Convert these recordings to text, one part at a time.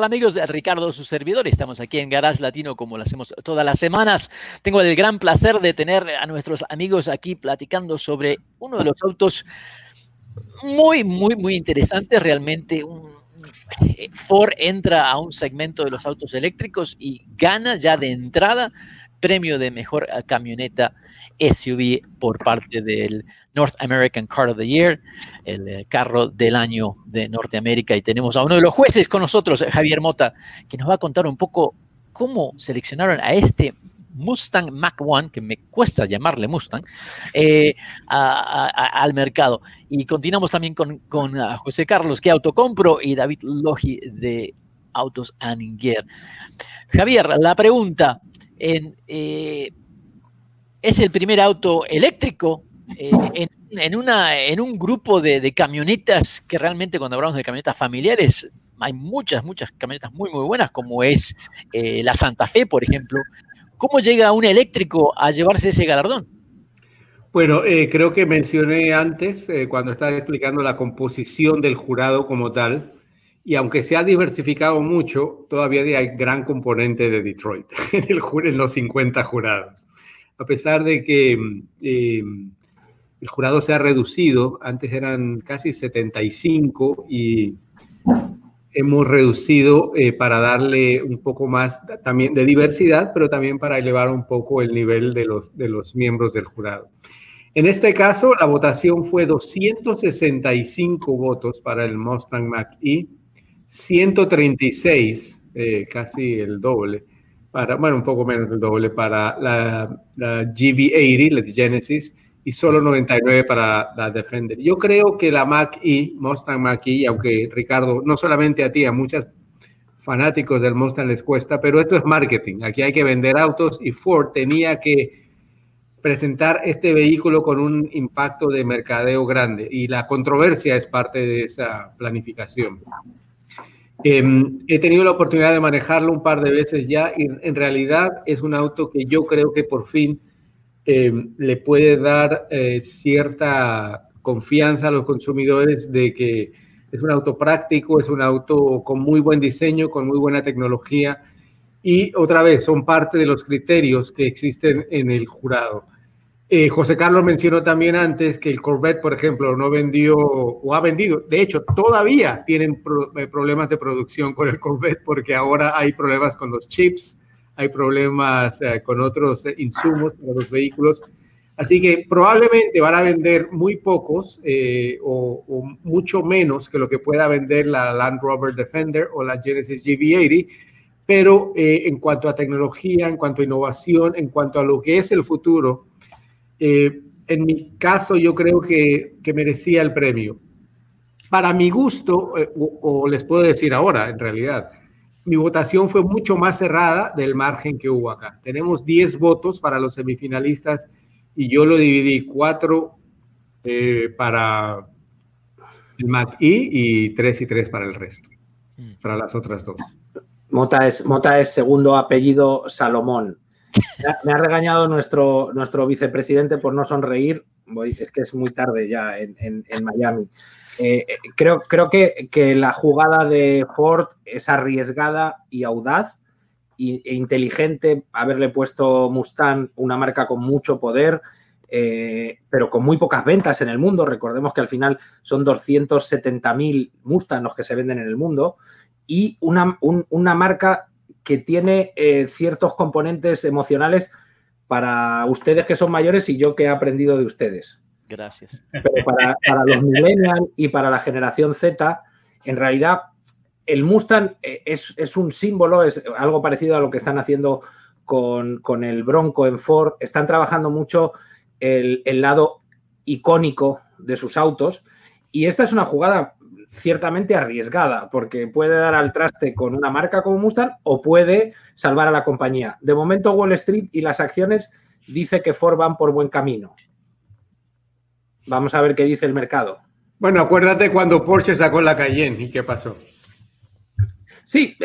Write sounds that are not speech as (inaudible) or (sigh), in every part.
Tal amigos? Ricardo, su servidor. Estamos aquí en Garage Latino como lo hacemos todas las semanas. Tengo el gran placer de tener a nuestros amigos aquí platicando sobre uno de los autos muy, muy, muy interesantes. Realmente un, Ford entra a un segmento de los autos eléctricos y gana ya de entrada premio de mejor camioneta SUV por parte del North American Car of the Year, el eh, carro del año de Norteamérica. Y tenemos a uno de los jueces con nosotros, Javier Mota, que nos va a contar un poco cómo seleccionaron a este Mustang Mach 1, que me cuesta llamarle Mustang, eh, al mercado. Y continuamos también con, José Carlos, que autocompro, y David Logi de Autos Aninger. Javier, la pregunta, eh, ¿es el primer auto eléctrico eh, en, un grupo de, camionetas que realmente cuando hablamos de camionetas familiares, hay muchas, muchas camionetas muy, muy buenas, como es eh, la Santa Fe, por ejemplo. ¿Cómo llega un eléctrico a llevarse ese galardón? Bueno, creo que mencioné antes, cuando estaba explicando la composición del jurado como tal, y aunque se ha diversificado mucho, todavía hay gran componente de Detroit (laughs) en, el, en los 50 jurados. A pesar de que el jurado se ha reducido, antes eran casi 75 y hemos reducido eh, para darle un poco más también de diversidad, pero también para elevar un poco el nivel de los, de los miembros del jurado. En este caso, la votación fue 265 votos para el Mustang Mach-E, 136, eh, casi el doble, para, bueno, un poco menos del doble para la, la GV80, la Genesis, y solo 99 para la Defender. Yo creo que la Mach-E, Mustang Mach-E, aunque Ricardo, no solamente a ti, a muchos fanáticos del Mustang les cuesta, pero esto es marketing. Aquí hay que vender autos y Ford tenía que presentar este vehículo con un impacto de mercadeo grande y la controversia es parte de esa planificación. Em, he tenido la oportunidad de manejarlo un par de veces ya y en realidad es un auto que yo creo que por fin eh, le puede dar eh, cierta confianza a los consumidores de que es un auto práctico, es un auto con muy buen diseño, con muy buena tecnología y otra vez son parte de los criterios que existen en el jurado. Eh, José Carlos mencionó también antes que el Corvette, por ejemplo, no vendió o ha vendido. De hecho, todavía tienen problemas de producción con el Corvette porque ahora hay problemas con los chips hay problemas eh, con otros eh, insumos para los vehículos. Así que probablemente van a vender muy pocos eh, o, mucho menos que lo que pueda vender la Land Rover Defender o la Genesis GV80, pero en cuanto a tecnología, en cuanto a innovación, en cuanto a lo que es el futuro, en mi caso yo creo que, que, merecía el premio. Para mi gusto, o les puedo decir ahora en realidad, mi votación fue mucho más cerrada del margen que hubo acá. Tenemos 10 votos para los semifinalistas y yo lo dividí 4 eh, para el MAC-E y 3 y 3 para el resto, mm. para las otras dos. Mota es, Mota es segundo apellido Salomón. Me ha, regañado nuestro, nuestro vicepresidente por no sonreír. Es que es muy tarde ya en, Miami. Eh, creo creo que, que, la jugada de Ford es arriesgada y audaz e inteligente haberle puesto Mustang, una marca con mucho poder, eh, pero con muy pocas ventas en el mundo. Recordemos que al final son 270.000 Mustang los que se venden en el mundo y una, una marca que tiene eh, ciertos componentes emocionales para ustedes que son mayores y yo que he aprendido de ustedes. Gracias. Pero para, para los millennials y para la generación Z, en realidad el Mustang eh, es, es, un símbolo, es algo parecido a lo que están haciendo con, con el Bronco en Ford. Están trabajando mucho el, el, lado icónico de sus autos. Y esta es una jugada ciertamente arriesgada, porque puede dar al traste con una marca como Mustang o puede salvar a la compañía. De momento, Wall Street y las acciones dice que Ford van por buen camino. Vamos a ver qué dice el mercado. Bueno, acuérdate cuando Porsche sacó la Cayenne y qué pasó. Sí,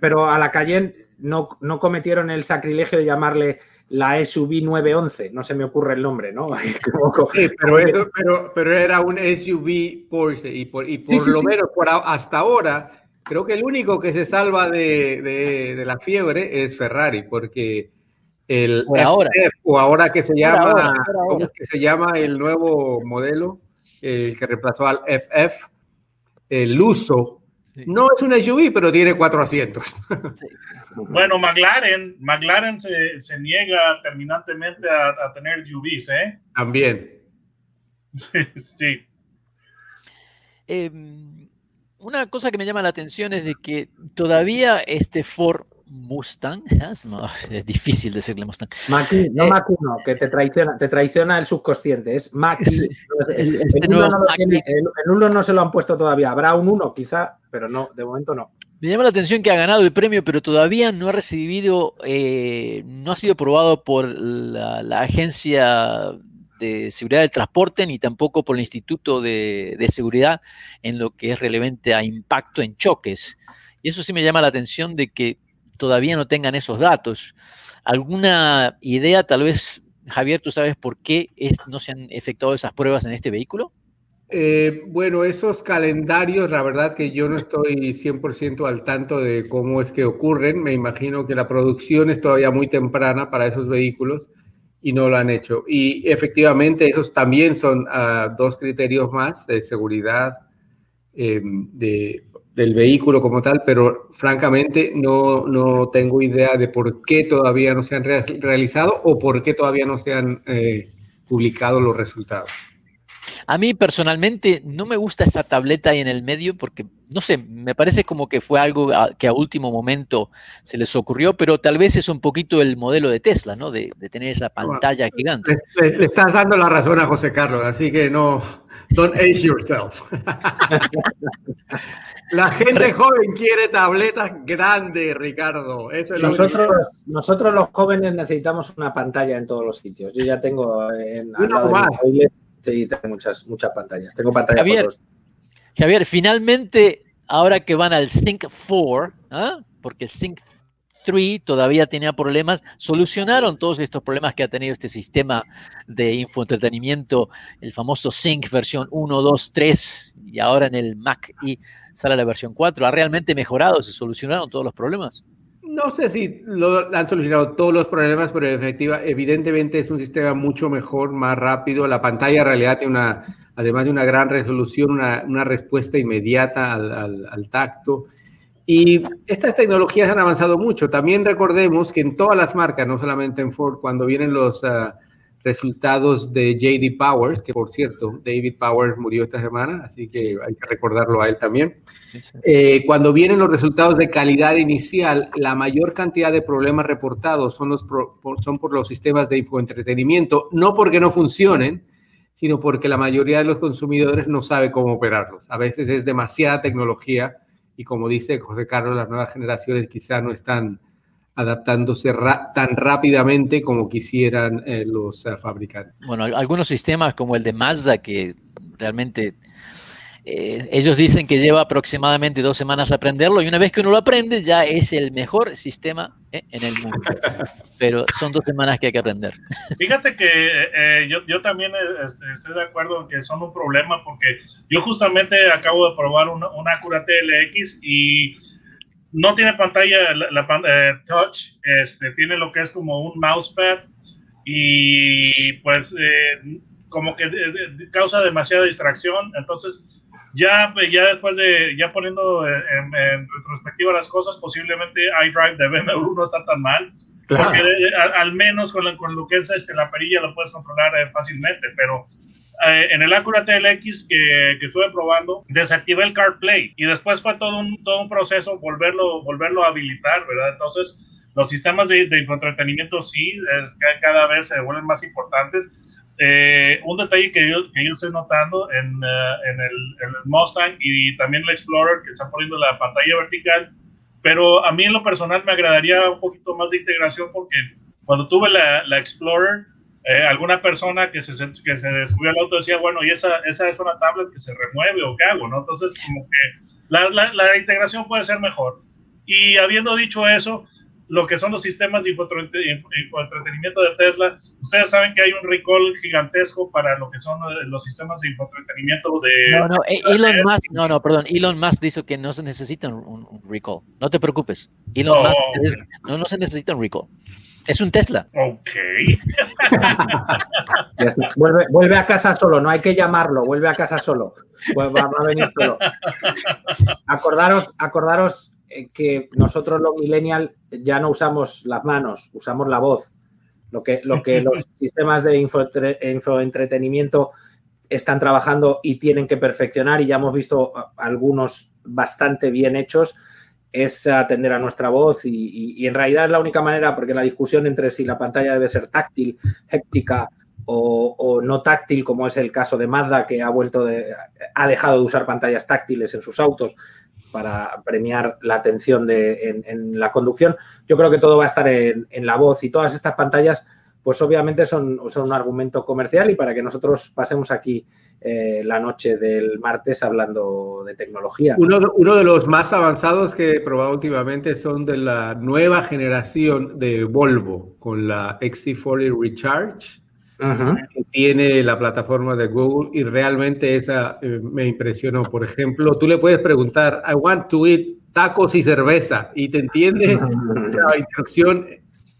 pero a la Cayenne no, no cometieron el sacrilegio de llamarle la SUV 911, no se me ocurre el nombre, ¿no? (laughs) sí, pero, eso, pero, pero, era un SUV Porsche y por, y por sí, sí, lo menos por hasta ahora, creo que el único que se salva de, de, de la fiebre es Ferrari, porque el por ahora. o ahora que se llama, ahora, ahora. ¿cómo es que se llama el nuevo modelo? El que reemplazó al FF, el uso Sí. No es un SUV, pero tiene cuatro asientos. Sí. (laughs) Bueno, McLaren, McLaren se, se niega terminantemente a, a, tener SUVs, ¿eh? También. (laughs) sí. Eh, una cosa que me llama la atención es de que todavía este Ford Mustang, (laughs) es difícil decirle Mustang. Maki, no eh, Maki, no, que te traiciona, te traiciona el subconsciente, es Maki. El, el, el, uno no tiene, el, uno no se lo han puesto todavía, habrá un uno quizá, pero no, de momento no. Me llama la atención que ha ganado el premio, pero todavía no ha recibido, eh, no ha sido probado por la, la, Agencia de Seguridad del Transporte ni tampoco por el Instituto de, de Seguridad en lo que es relevante a impacto en choques. Y eso sí me llama la atención de que todavía no tengan esos datos. ¿Alguna idea, tal vez, Javier, tú sabes por qué no se han efectuado esas pruebas en este vehículo? Eh, bueno, esos calendarios, la verdad que yo no estoy 100% al tanto de cómo es que ocurren. Me imagino que la producción es todavía muy temprana para esos vehículos y no lo han hecho. Y efectivamente, esos también son uh, dos criterios más de seguridad eh, de, del vehículo como tal, pero francamente no, no, tengo idea de por qué todavía no se han re realizado o por qué todavía no se han eh, publicado los resultados. A mí personalmente no me gusta esa tableta ahí en el medio porque, no sé, me parece como que fue algo a, que a último momento se les ocurrió, pero tal vez es un poquito el modelo de Tesla, ¿no? De, de tener esa pantalla bueno, gigante. Le, le, estás dando la razón a José Carlos, así que no, don't ace yourself. (laughs) La gente joven quiere tabletas grandes, Ricardo. Eso es nosotros, nosotros los jóvenes necesitamos una pantalla en todos los sitios. Yo ya tengo en Uno más. Sí, tengo muchas, muchas pantallas. Tengo pantallas Javier, por Javier, finalmente, ahora que van al Sync 4, ¿eh? porque el Sync 3 todavía tenía problemas, solucionaron todos estos problemas que ha tenido este sistema de infoentretenimiento, el famoso Sync versión 1, 2, 3, y ahora en el Mac y sale la versión 4. ¿Ha realmente mejorado? ¿Se solucionaron todos los problemas? No sé si lo, han solucionado todos los problemas, pero efectiva, evidentemente es un sistema mucho mejor, más rápido. La pantalla en realidad tiene una, además de una gran resolución, una, una respuesta inmediata al, al, tacto. Y estas tecnologías han avanzado mucho. También recordemos que en todas las marcas, no solamente en Ford, cuando vienen los uh, resultados de JD Powers, que por cierto, David Powers murió esta semana, así que hay que recordarlo a él también. Eh, cuando vienen los resultados de calidad inicial, la mayor cantidad de problemas reportados son, los pro, son por los sistemas de infoentretenimiento, no porque no funcionen, sino porque la mayoría de los consumidores no sabe cómo operarlos. A veces es demasiada tecnología y como dice José Carlos, las nuevas generaciones quizá no están adaptándose tan rápidamente como quisieran eh, los uh, fabricantes. Bueno, algunos sistemas como el de Mazda que realmente eh, ellos dicen que lleva aproximadamente dos semanas aprenderlo y una vez que uno lo aprende ya es el mejor sistema eh, en el mundo. (laughs) Pero son dos semanas que hay que aprender. (laughs) Fíjate que eh, yo, yo, también este, estoy de acuerdo en que son un problema porque yo justamente acabo de probar una, una Acura TLX y no tiene pantalla la, la eh, touch, este, tiene lo que es como un mousepad y pues eh, como que causa demasiada distracción. Entonces, ya, ya después de, ya poniendo en, en, retrospectiva las cosas, posiblemente iDrive de BMW no está tan mal. Porque de- de- al, al menos con, la- con lo que es este, la perilla lo puedes controlar eh, fácilmente, pero eh, en el Acura TLX que, que estuve probando, desactivé el CarPlay y después fue todo un, todo un proceso volverlo, volverlo a habilitar, ¿verdad? Entonces, los sistemas de, de infoentretenimiento sí, es cada vez se vuelven más importantes. Eh, un detalle que yo, que yo estoy notando en, eh, en, el, en el Mustang y también el Explorer, que están poniendo la pantalla vertical, pero a mí en lo personal me agradaría un poquito más de integración porque cuando tuve la, la Explorer, eh, alguna persona que se, que se subió al auto decía, bueno, y esa, esa es una tablet que se remueve o qué hago, ¿no? Entonces, como que la, la, la integración puede ser mejor. Y habiendo dicho eso, lo que son los sistemas de infoentretenimiento de Tesla, ustedes saben que hay un recall gigantesco para lo que son eh, los sistemas de infoentretenimiento de... No, no, eh, Elon Musk, no, no, perdón, Elon Musk dijo que no se necesita un, recall. No te preocupes. Elon Oh, Musk ok. es- no, no se necesita un recall. Es un Tesla. Ok. (laughs) Ya está. Vuelve, vuelve a casa solo, no hay que llamarlo, vuelve a casa solo. Pues va, va a venir solo. Acordaros, acordaros que nosotros los millennials ya no usamos las manos, usamos la voz. Lo que, lo que los (laughs) sistemas de infoentre- infoentretenimiento están trabajando y tienen que perfeccionar, y ya hemos visto algunos bastante bien hechos, es atender a nuestra voz y, y- y en realidad es la única manera, porque la discusión entre si la pantalla debe ser táctil, héptica o, o no táctil, como es el caso de Mazda, que ha vuelto de, ha dejado de usar pantallas táctiles en sus autos para premiar la atención de, en, la conducción. Yo creo que todo va a estar en, en la voz y todas estas pantallas, pues obviamente son, son un argumento comercial y para que nosotros pasemos aquí eh, la noche del martes hablando de tecnología. uno de los más avanzados que he probado últimamente son de la nueva generación de Volvo con la XC40 Recharge, Ujú. que tiene la plataforma de Google y realmente esa eh, me impresionó. Por ejemplo, tú le puedes preguntar, I want to eat tacos y cerveza y te entiende (laughs) la instrucción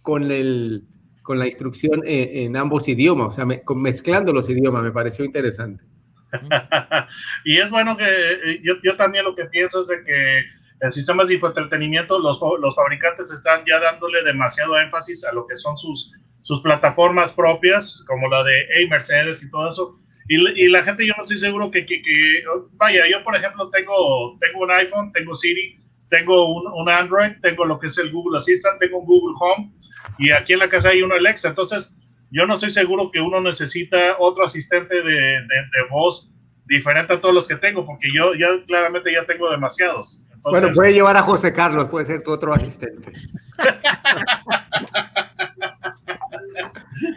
con, el, con la instrucción en, en ambos idiomas, o sea, me- con- mezclando los idiomas, me pareció interesante. (laughs) y es bueno que eh, yo, yo también lo que pienso es de que en sistemas de infoentretenimiento los, los fabricantes están ya dándole demasiado énfasis a lo que son sus, sus plataformas propias, como la de hey, Mercedes y todo eso. Y, la- y la gente yo no estoy seguro que, que- que- vaya, yo por ejemplo tengo, tengo un iPhone, tengo Siri, tengo un, un Android, tengo lo que es el Google Assistant, tengo un Google Home y aquí en la casa hay uno Alexa. Entonces, yo no estoy seguro que uno necesita otro asistente de, de- de voz diferente a todos los que tengo, porque yo ya claramente ya tengo demasiados. Entonces, Bueno, puede llevar a José Carlos, puede ser tu otro asistente. (laughs)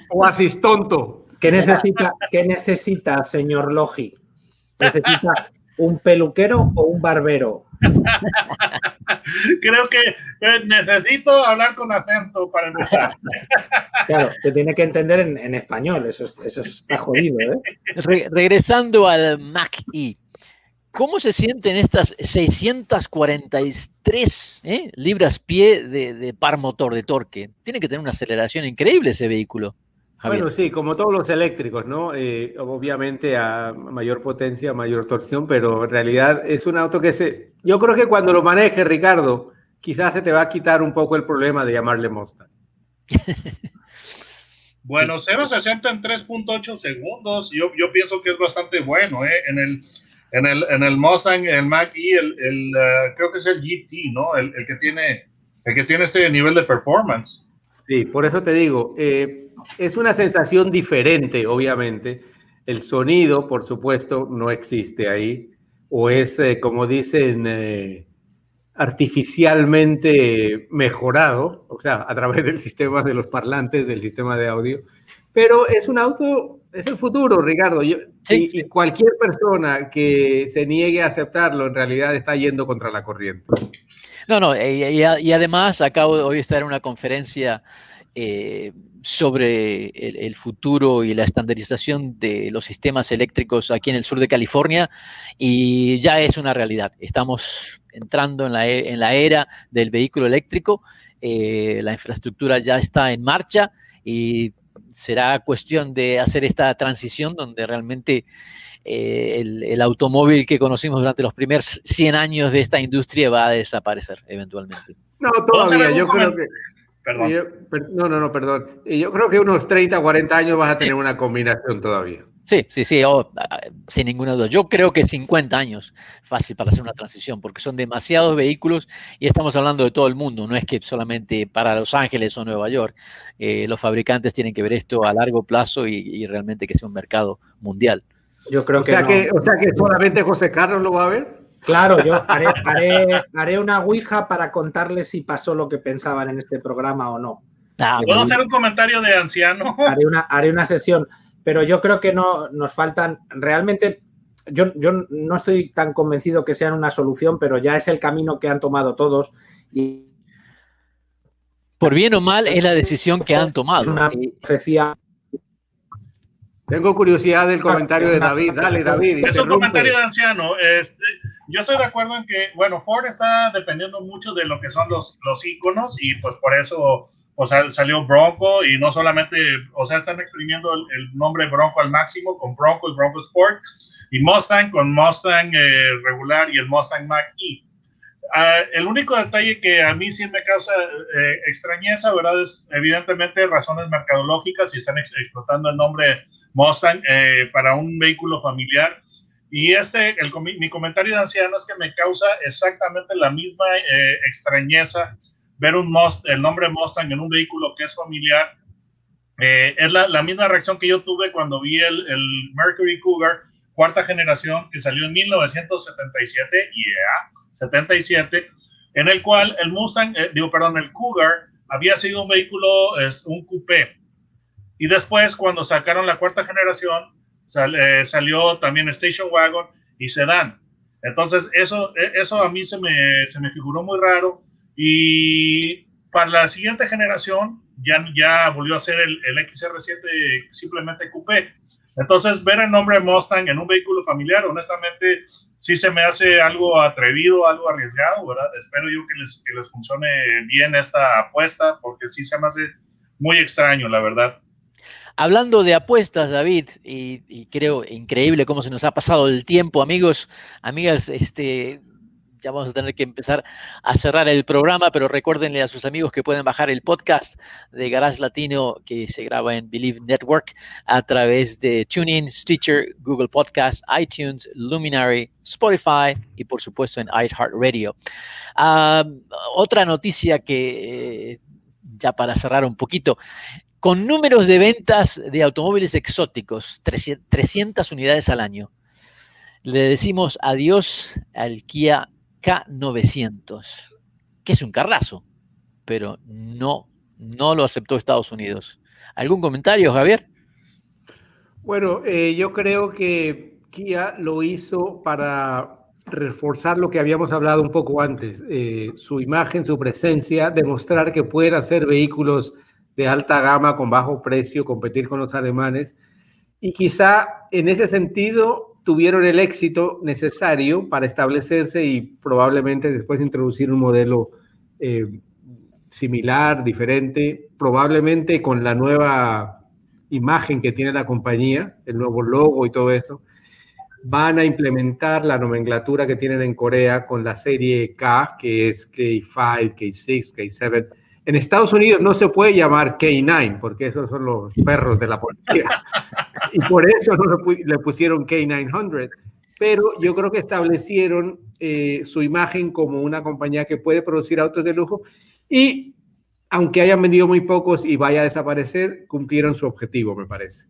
o asistonto. ¿Qué necesita, ¿Qué necesita, señor Logi? ¿Necesita un peluquero o un barbero? creo que eh, necesito hablar con acento para empezar. Claro, que tiene que entender en, en español, eso, es- eso está jodido, ¿eh? Re- regresando al Mac E, ¿cómo se sienten estas 643 eh, libras pie de, de par motor, de torque? Tiene que tener una aceleración increíble ese vehículo. Javier. Bueno, sí, como todos los eléctricos, ¿no? Eh, obviamente a mayor potencia, mayor torsión, pero en realidad es un auto que se... Yo creo que cuando lo manejes, Ricardo, quizás se te va a quitar un poco el problema de llamarle Mustang. (laughs) Bueno, 0.60 en 3.8 segundos, yo, yo pienso que es bastante bueno, ¿eh? En el, en el, en el Mustang, el Mac E, el, el, eh, creo que es el GT, ¿no? El, el que tiene, el que tiene este nivel de performance. Sí, por eso te digo, eh, es una sensación diferente, obviamente. El sonido, por supuesto, no existe ahí, o es, eh, como dicen, eh, artificialmente mejorado, o sea, a través del (laughs) sistema de los parlantes, del sistema de audio. Pero es un auto, es el futuro, Ricardo. Yo- Sí, y, sí. y cualquier persona que se niegue a aceptarlo, en realidad está yendo contra la corriente. No, no, y, y- y además acabo de hoy estar en una conferencia eh, sobre el, el futuro y la estandarización de los sistemas eléctricos aquí en el sur de California y ya es una realidad. Estamos entrando en la, en la era del vehículo eléctrico, eh, la infraestructura ya está en marcha y será cuestión de hacer esta transición donde realmente eh, el, el automóvil que conocimos durante los primeros 100 años de esta industria va a desaparecer eventualmente. No, ¿Puedo hacer todavía, yo creo que... Perdón. Yo- per- no, no, no, perdón. Y Yo creo que unos 30, 40 años vas a tener una combinación todavía. Sí, sí, sí, oh, sin ninguna duda. Yo creo que 50 años fácil para hacer una transición, porque son demasiados vehículos y estamos hablando de todo el mundo, no es que solamente para Los Ángeles o Nueva York. Eh, los fabricantes tienen que ver esto a largo plazo y, y realmente que sea un mercado mundial. Yo creo O que, sea, no. que, o sea que solamente José Carlos lo va a ver. Claro, yo haré, haré, haré una ouija para contarles si pasó lo que pensaban en este programa o no. Ah, ¿Puedo hacer un comentario de anciano? Haré una, haré una sesión, pero yo creo que no nos faltan realmente. Yo, yo no estoy tan convencido que sean una solución, pero ya es el camino que han tomado todos y por bien o mal, es la decisión que han tomado. es una profecía. Tengo curiosidad del comentario de David. Dale, David. Es un comentario de anciano. Este, yo estoy de acuerdo en que, bueno, Ford está dependiendo mucho de lo que son los, los iconos y pues por eso o sea, salió Bronco y no solamente, o sea, están exprimiendo el, el nombre Bronco al máximo con Bronco y Bronco Sport y Mustang con Mustang eh, regular y el Mustang Mach-E. Ah, el único detalle que a mí sí me causa eh, extrañeza, ¿verdad? Es evidentemente razones mercadológicas y están ex- explotando el nombre Mustang eh, para un vehículo familiar. Y este, el, mi comentario de anciano es que me causa exactamente la misma eh, extrañeza ver un Must- el nombre Mustang en un vehículo que es familiar. Eh, es la, la misma reacción que yo tuve cuando vi el, el Mercury Cougar cuarta generación que salió en 1977, yeah, 77, en el cual el Mustang, eh, digo, perdón, el Cougar había sido un vehículo, eh, un coupé. Y después, cuando sacaron la cuarta generación, eh, salió también Station Wagon y Sedan. Entonces, eso, eh, eso a mí se me, se me figuró muy raro. Y para la siguiente generación, ya, ya volvió a ser el, el XR7 simplemente coupé. Entonces, ver el nombre Mustang en un vehículo familiar, honestamente, sí se me hace algo atrevido, algo arriesgado, ¿verdad? Espero yo que les, que les funcione bien esta apuesta, porque sí se me hace muy extraño, la verdad. Hablando de apuestas, David, y, y creo increíble cómo se nos ha pasado el tiempo, amigos, amigas, este, ya vamos a tener que empezar a cerrar el programa, pero recuérdenle a sus amigos que pueden bajar el podcast de Garage Latino que se graba en Believe Network a través de TuneIn, Stitcher, Google Podcast, iTunes, Luminary, Spotify y por supuesto en iHeartRadio. Ah, otra noticia que eh, ya para cerrar un poquito, con números de ventas de automóviles exóticos, 300 unidades al año. Le decimos adiós al Kia K900, que es un carrazo, pero no, no lo aceptó Estados Unidos. ¿Algún comentario, Javier? Bueno, eh, yo creo que Kia lo hizo para reforzar lo que habíamos hablado un poco antes, eh, su imagen, su presencia, demostrar que pueden hacer vehículos de alta gama con bajo precio, competir con los alemanes. Y quizá en ese sentido tuvieron el éxito necesario para establecerse y probablemente después introducir un modelo eh, similar, diferente, probablemente con la nueva imagen que tiene la compañía, el nuevo logo y todo esto, van a implementar la nomenclatura que tienen en Corea con la serie K, que es K5, K6, K7. En Estados Unidos no se puede llamar K9, porque esos son los perros de la policía. (laughs) y por eso no le pusieron K900. Pero yo creo que establecieron eh, su imagen como una compañía que puede producir autos de lujo y aunque hayan vendido muy pocos y vaya a desaparecer, cumplieron su objetivo, me parece.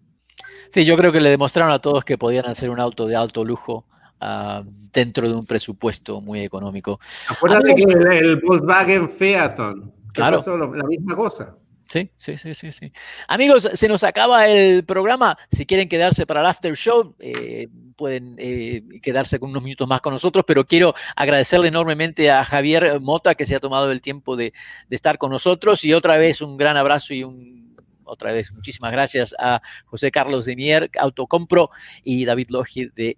Sí, yo creo que le demostraron a todos que podían hacer un auto de alto lujo uh, dentro de un presupuesto muy económico. Acuérdate que el, el, Volkswagen Phaeton, claro. pasó? la misma cosa. Sí, sí, sí, sí, sí. Amigos, se nos acaba el programa. Si quieren quedarse para el after show, eh, pueden eh, quedarse con unos minutos más con nosotros, pero quiero agradecerle enormemente a Javier Mota que se ha tomado el tiempo de, de estar con nosotros y otra vez un gran abrazo y un otra vez muchísimas gracias a José Carlos de Mier, Autocompro, y David Logi de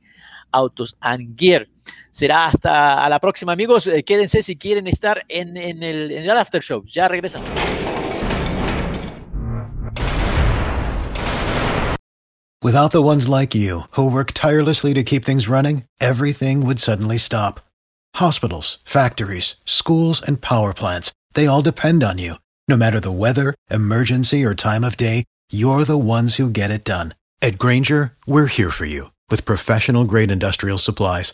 Autos and Gear. Será hasta a la próxima, amigos. Eh, quédense si quieren estar en, en, el, en el after show. Ya. Without the ones like you, who work tirelessly to keep things running, everything would suddenly stop. Hospitals, factories, schools, and power plants, they all depend on you. No matter the weather, emergency, or time of day, you're the ones who get it done. At Granger, we're here for you with professional grade industrial supplies.